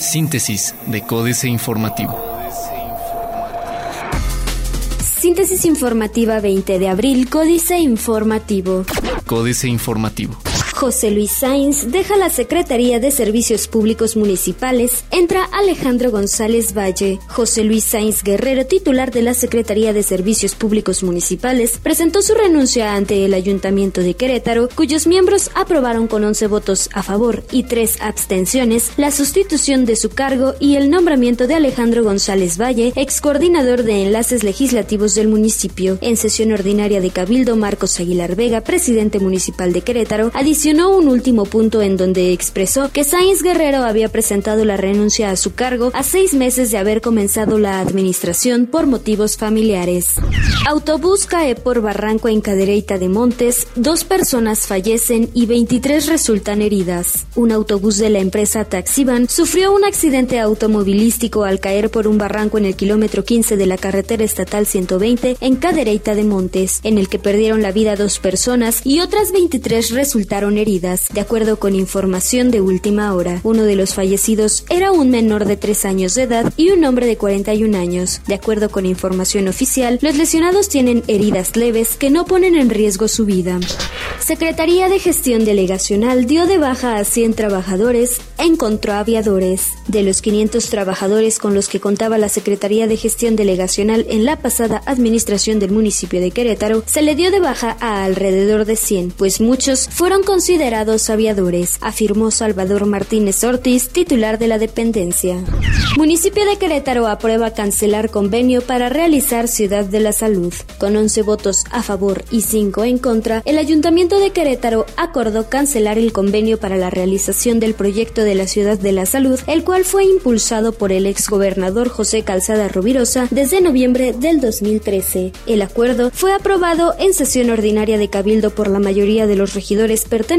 Síntesis de Códice Informativo. Síntesis informativa 20 de abril, Códice Informativo. Códice Informativo. José Luis Sainz deja la Secretaría de Servicios Públicos Municipales, entra Alejandro González Valle. José Luis Sainz Guerrero, titular de la Secretaría de Servicios Públicos Municipales, presentó su renuncia ante el Ayuntamiento de Querétaro, cuyos miembros aprobaron con 11 votos a favor y 3 abstenciones la sustitución de su cargo y el nombramiento de Alejandro González Valle, ex coordinador de enlaces legislativos del municipio. En sesión ordinaria de Cabildo, Marcos Aguilar Vega, presidente municipal de Querétaro, adicionó un último punto en donde expresó que Sáenz Guerrero había presentado la renuncia a su cargo a seis meses de haber comenzado la administración por motivos familiares. Autobús cae por barranco en Cadereyta de Montes, dos personas fallecen y 23 resultan heridas. Un autobús de la empresa Taxiban sufrió un accidente automovilístico al caer por un barranco en el kilómetro 15 de la carretera estatal 120 en Cadereyta de Montes, en el que perdieron la vida dos personas y otras 23 resultaron heridas, de acuerdo con información de última hora. Uno de los fallecidos era un menor de 3 años de edad y un hombre de 41 años. De acuerdo con información oficial, los lesionados tienen heridas leves que no ponen en riesgo su vida. Secretaría de Gestión Delegacional dio de baja a 100 trabajadores, encontró aviadores. De los 500 trabajadores con los que contaba la Secretaría de Gestión Delegacional en la pasada administración del municipio de Querétaro, se le dio de baja a alrededor de 100, pues muchos fueron considerados aviadores, afirmó Salvador Martínez Ortiz, titular de la dependencia. Municipio de Querétaro aprueba cancelar convenio para realizar Ciudad de la Salud. Con 11 votos a favor y 5 en contra, el Ayuntamiento de Querétaro acordó cancelar el convenio para la realización del proyecto de la Ciudad de la Salud, el cual fue impulsado por el exgobernador José Calzada Rubirosa desde noviembre del 2013. El acuerdo fue aprobado en sesión ordinaria de Cabildo por la mayoría de los regidores pertenecientes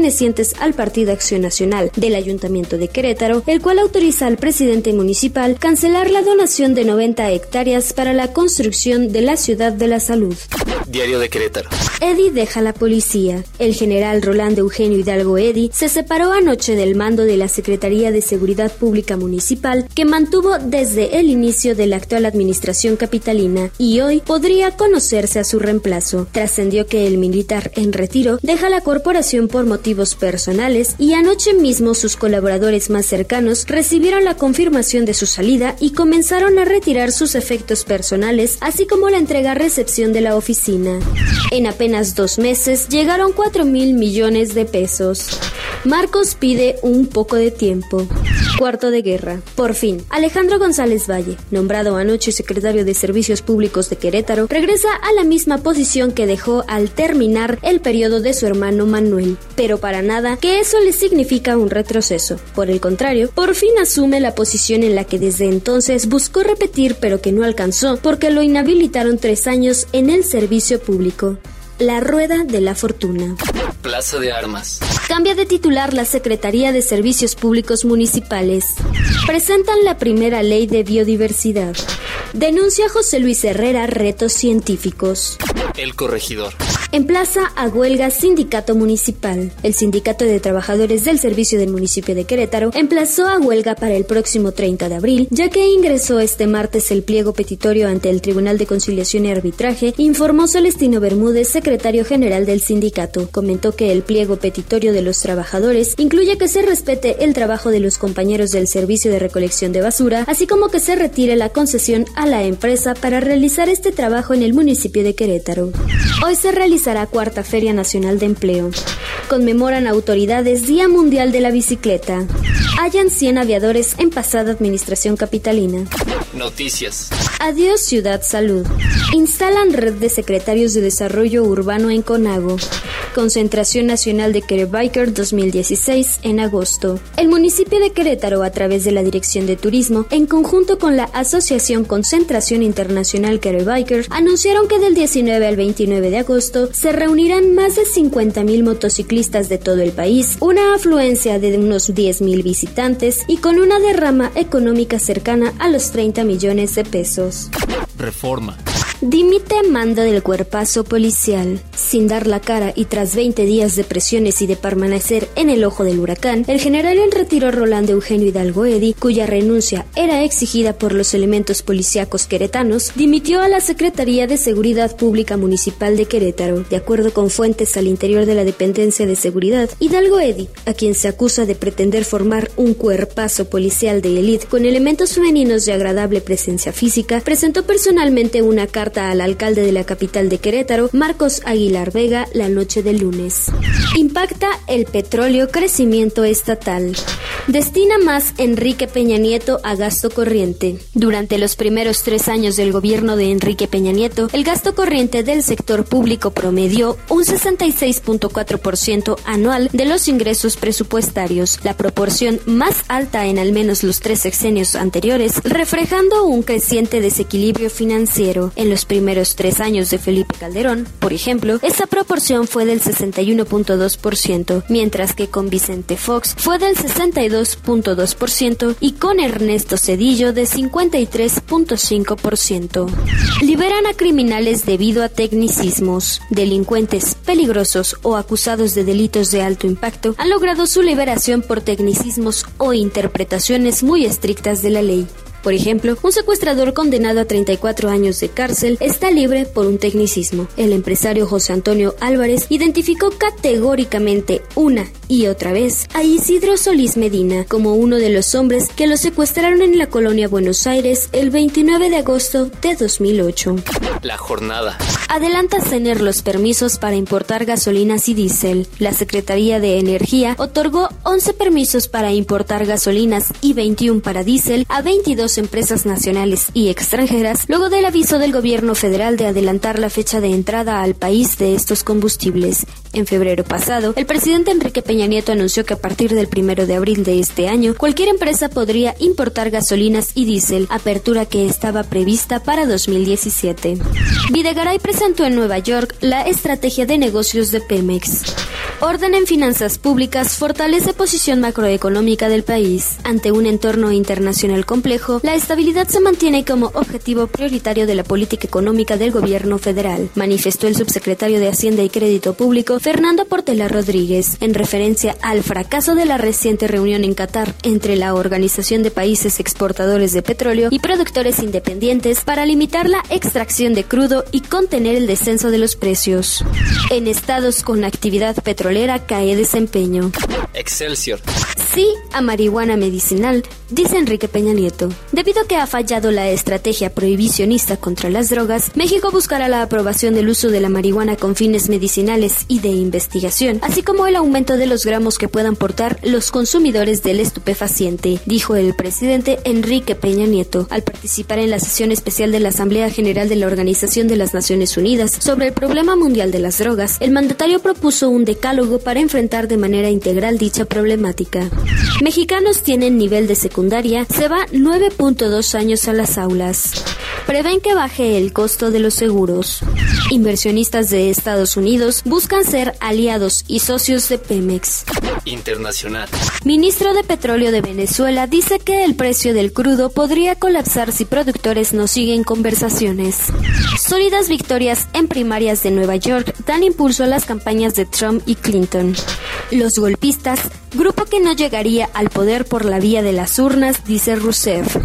al Partido Acción Nacional del Ayuntamiento de Querétaro, el cual autoriza al presidente municipal cancelar la donación de 90 hectáreas para la construcción de la Ciudad de la Salud. Diario de Querétaro. Eddie deja la policía. El general Rolando Eugenio Hidalgo Eddy se separó anoche del mando de la Secretaría de Seguridad Pública Municipal que mantuvo desde el inicio de la actual administración capitalina y hoy podría conocerse a su reemplazo. Trascendió que el militar en retiro deja la corporación por motivos personales y anoche mismo sus colaboradores más cercanos recibieron la confirmación de su salida y comenzaron a retirar sus efectos personales así como la entrega-recepción de la oficina. En apenas dos meses llegaron 4 mil millones de pesos. Marcos pide un poco de tiempo. Cuarto de guerra. Por fin, Alejandro González Valle, nombrado anoche secretario de Servicios Públicos de Querétaro, regresa a la misma posición que dejó al terminar el periodo de su hermano Manuel. Pero para nada que eso le significa un retroceso. Por el contrario, por fin asume la posición en la que desde entonces buscó repetir pero que no alcanzó porque lo inhabilitaron tres años en el servicio público. La Rueda de la Fortuna. Plaza de Armas. Cambia de titular la Secretaría de Servicios Públicos Municipales. Presentan la primera ley de biodiversidad. Denuncia José Luis Herrera retos científicos. El corregidor. Emplaza a huelga sindicato municipal. El sindicato de trabajadores del servicio del municipio de Querétaro emplazó a huelga para el próximo 30 de abril, ya que ingresó este martes el pliego petitorio ante el Tribunal de Conciliación y Arbitraje, informó Celestino Bermúdez, secretario general del sindicato. Comentó que el pliego petitorio de los trabajadores incluye que se respete el trabajo de los compañeros del servicio de recolección de basura, así como que se retire la concesión a la empresa para realizar este trabajo en el municipio de Querétaro. Hoy se realizará Cuarta Feria Nacional de Empleo. Conmemoran autoridades Día Mundial de la Bicicleta. Hayan 100 aviadores en pasada administración capitalina. Noticias. Adiós Ciudad Salud. Instalan red de secretarios de desarrollo urbano en Conago. Concentración Nacional de Querébiker 2016 en agosto. El municipio de Querétaro, a través de la Dirección de Turismo, en conjunto con la Asociación Concentración Internacional Querébiker, anunciaron que del 19 al 29 de agosto se reunirán más de 50.000 motociclistas de todo el país, una afluencia de unos 10.000 visitantes y con una derrama económica cercana a los 30 millones de pesos. Reforma. Dimite mando del cuerpazo policial. Sin dar la cara y tras 20 días de presiones y de permanecer en el ojo del huracán, el general en retiro Rolando Eugenio Hidalgo Eddy, cuya renuncia era exigida por los elementos policíacos queretanos, dimitió a la Secretaría de Seguridad Pública Municipal de Querétaro. De acuerdo con fuentes al interior de la dependencia de seguridad, Hidalgo Eddy, a quien se acusa de pretender formar un cuerpazo policial de élite con elementos femeninos de agradable presencia física, presentó personalmente una carta al alcalde de la capital de Querétaro, Marcos Aguilar Vega, la noche del lunes. Impacta el petróleo crecimiento estatal. Destina más Enrique Peña Nieto a gasto corriente. Durante los primeros tres años del gobierno de Enrique Peña Nieto, el gasto corriente del sector público promedió un 66.4% anual de los ingresos presupuestarios, la proporción más alta en al menos los tres sexenios anteriores, reflejando un creciente desequilibrio financiero. En los primeros tres años de Felipe Calderón, por ejemplo, esa proporción fue del 61.2%, mientras que con Vicente Fox fue del 62.2% y con Ernesto Cedillo de 53.5%. Liberan a criminales debido a tecnicismos. Delincuentes peligrosos o acusados de delitos de alto impacto han logrado su liberación por tecnicismos o interpretaciones muy estrictas de la ley. Por ejemplo, un secuestrador condenado a 34 años de cárcel está libre por un tecnicismo. El empresario José Antonio Álvarez identificó categóricamente una y otra vez a Isidro Solís Medina como uno de los hombres que lo secuestraron en la colonia Buenos Aires el 29 de agosto de 2008. La jornada. Adelanta tener los permisos para importar gasolinas y diésel. La Secretaría de Energía otorgó 11 permisos para importar gasolinas y 21 para diésel a 22 empresas nacionales y extranjeras luego del aviso del gobierno federal de adelantar la fecha de entrada al país de estos combustibles. En febrero pasado, el presidente Enrique Peña Nieto anunció que a partir del primero de abril de este año, cualquier empresa podría importar gasolinas y diésel, apertura que estaba prevista para 2017. Videgaray presentó en Nueva York la estrategia de negocios de Pemex. Orden en finanzas públicas fortalece posición macroeconómica del país. Ante un entorno internacional complejo, la estabilidad se mantiene como objetivo prioritario de la política económica del gobierno federal, manifestó el subsecretario de Hacienda y Crédito Público, Fernando Portela Rodríguez, en referencia al fracaso de la reciente reunión en Qatar entre la Organización de Países Exportadores de Petróleo y Productores Independientes para limitar la extracción de crudo y contener el descenso de los precios. En estados con actividad petrolera cae desempeño. Excelsior. Sí a marihuana medicinal, dice Enrique Peña Nieto. Debido a que ha fallado la estrategia prohibicionista contra las drogas, México buscará la aprobación del uso de la marihuana con fines medicinales y de investigación, así como el aumento de los gramos que puedan portar los consumidores del estupefaciente, dijo el presidente Enrique Peña Nieto al participar en la sesión especial de la Asamblea General de la Organización de las Naciones Unidas sobre el problema mundial de las drogas. El mandatario propuso un decálogo para enfrentar de manera integral dicha problemática. Mexicanos tienen nivel de secundaria, se va 9.2 años a las aulas. Prevén que baje el costo de los seguros. Inversionistas de Estados Unidos buscan ser aliados y socios de Pemex. Internacional. Ministro de Petróleo de Venezuela dice que el precio del crudo podría colapsar si productores no siguen conversaciones. Sólidas victorias en primarias de Nueva York dan impulso a las campañas de Trump y Clinton. Los golpistas, grupo que no llegaría al poder por la vía de las urnas, dice Rousseff,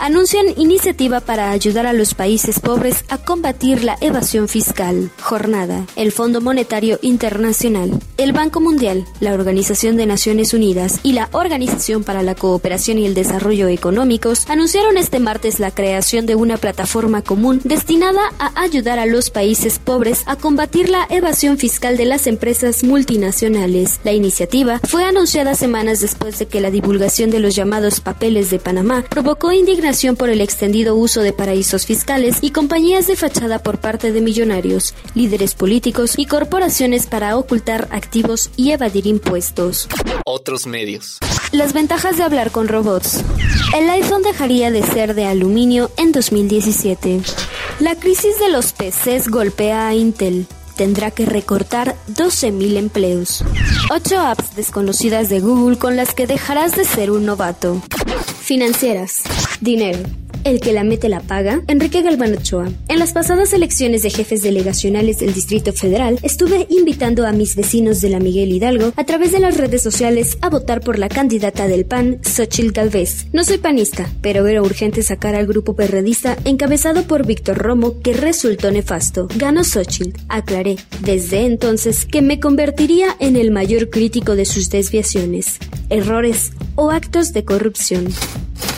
anuncian iniciativa para ayudar a los países pobres a combatir la evasión fiscal. Jornada. El Fondo Monetario Internacional, el Banco Mundial, la Organización de Naciones Unidas y la Organización para la Cooperación y el Desarrollo Económicos anunciaron este martes la creación de una plataforma común destinada a ayudar a los países pobres a combatir la evasión fiscal de las empresas multinacionales. La iniciativa fue anunciada semanas después de que la divulgación de los llamados papeles de Panamá provocó indignación por el extendido uso de paraísos fiscales y compañías de fachada por parte de millonarios, líderes políticos y corporaciones para ocultar activos y evadir impuestos. Otros medios. Las ventajas de hablar con robots. El iPhone dejaría de ser de aluminio en 2017. La crisis de los PCs golpea a Intel. Tendrá que recortar 12.000 empleos. 8 apps desconocidas de Google con las que dejarás de ser un novato. Financieras. Dinero. El que la mete la paga, Enrique Galván Ochoa. En las pasadas elecciones de jefes delegacionales del Distrito Federal, estuve invitando a mis vecinos de la Miguel Hidalgo a través de las redes sociales a votar por la candidata del PAN, Xochil Galvez. No soy panista, pero era urgente sacar al grupo perredista encabezado por Víctor Romo, que resultó nefasto. Ganó Xochitl, aclaré, desde entonces que me convertiría en el mayor crítico de sus desviaciones, errores o actos de corrupción.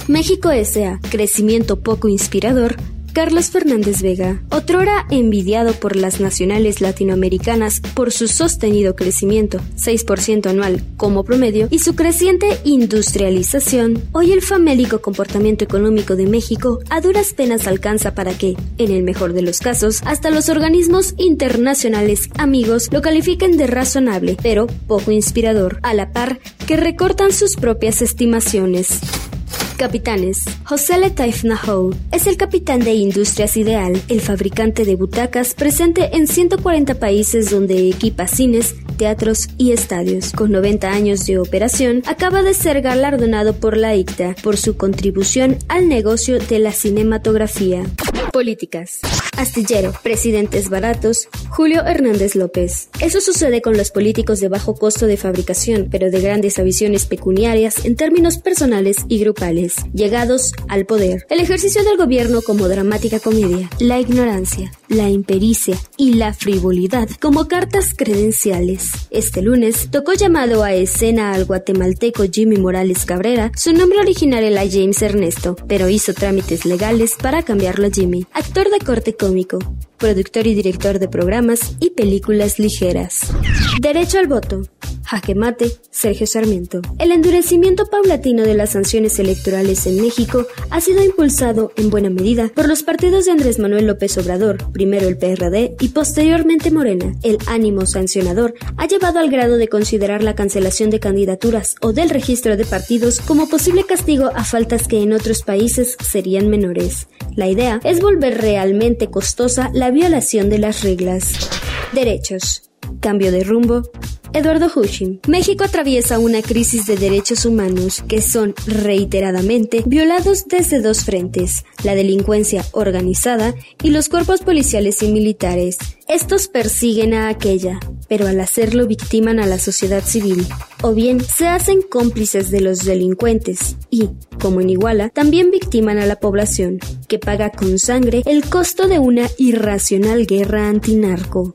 México S.A. Crecimiento poco inspirador Carlos Fernández Vega, otrora envidiado por las nacionales latinoamericanas por su sostenido crecimiento, 6% anual como promedio, y su creciente industrialización, hoy el famélico comportamiento económico de México a duras penas alcanza para que, en el mejor de los casos, hasta los organismos internacionales amigos lo califiquen de razonable, pero poco inspirador, a la par que recortan sus propias estimaciones. Capitanes. José Letaif Nahou es el capitán de Industrias Ideal, el fabricante de butacas presente en 140 países donde equipa cines, teatros y estadios. Con 90 años de operación, acaba de ser galardonado por la ICTA por su contribución al negocio de la cinematografía. Políticas. Astillero, presidentes baratos, Julio Hernández López. Eso sucede con los políticos de bajo costo de fabricación, pero de grandes avisiones pecuniarias en términos personales y grupales, llegados al poder. El ejercicio del gobierno como dramática comedia, la ignorancia, la impericia y la frivolidad como cartas credenciales. Este lunes tocó llamado a escena al guatemalteco Jimmy Morales Cabrera, su nombre original era James Ernesto, pero hizo trámites legales para cambiarlo a Jimmy, actor de corte cómico, productor y director de programas y películas ligeras. Derecho al voto. Jaque mate, Sergio Sarmiento. El endurecimiento paulatino de las sanciones electorales en México ha sido impulsado en buena medida por los partidos de Andrés Manuel López Obrador, primero el PRD y posteriormente Morena. El ánimo sancionador ha llevado al grado de considerar la cancelación de candidaturas o del registro de partidos como posible castigo a faltas que en otros países serían menores. La idea es volver realmente costosa la violación de las reglas. Derechos. Cambio de rumbo, Eduardo Hushim. México atraviesa una crisis de derechos humanos que son reiteradamente violados desde dos frentes, la delincuencia organizada y los cuerpos policiales y militares. Estos persiguen a aquella, pero al hacerlo victiman a la sociedad civil, o bien se hacen cómplices de los delincuentes y, como en Iguala, también victiman a la población, que paga con sangre el costo de una irracional guerra antinarco.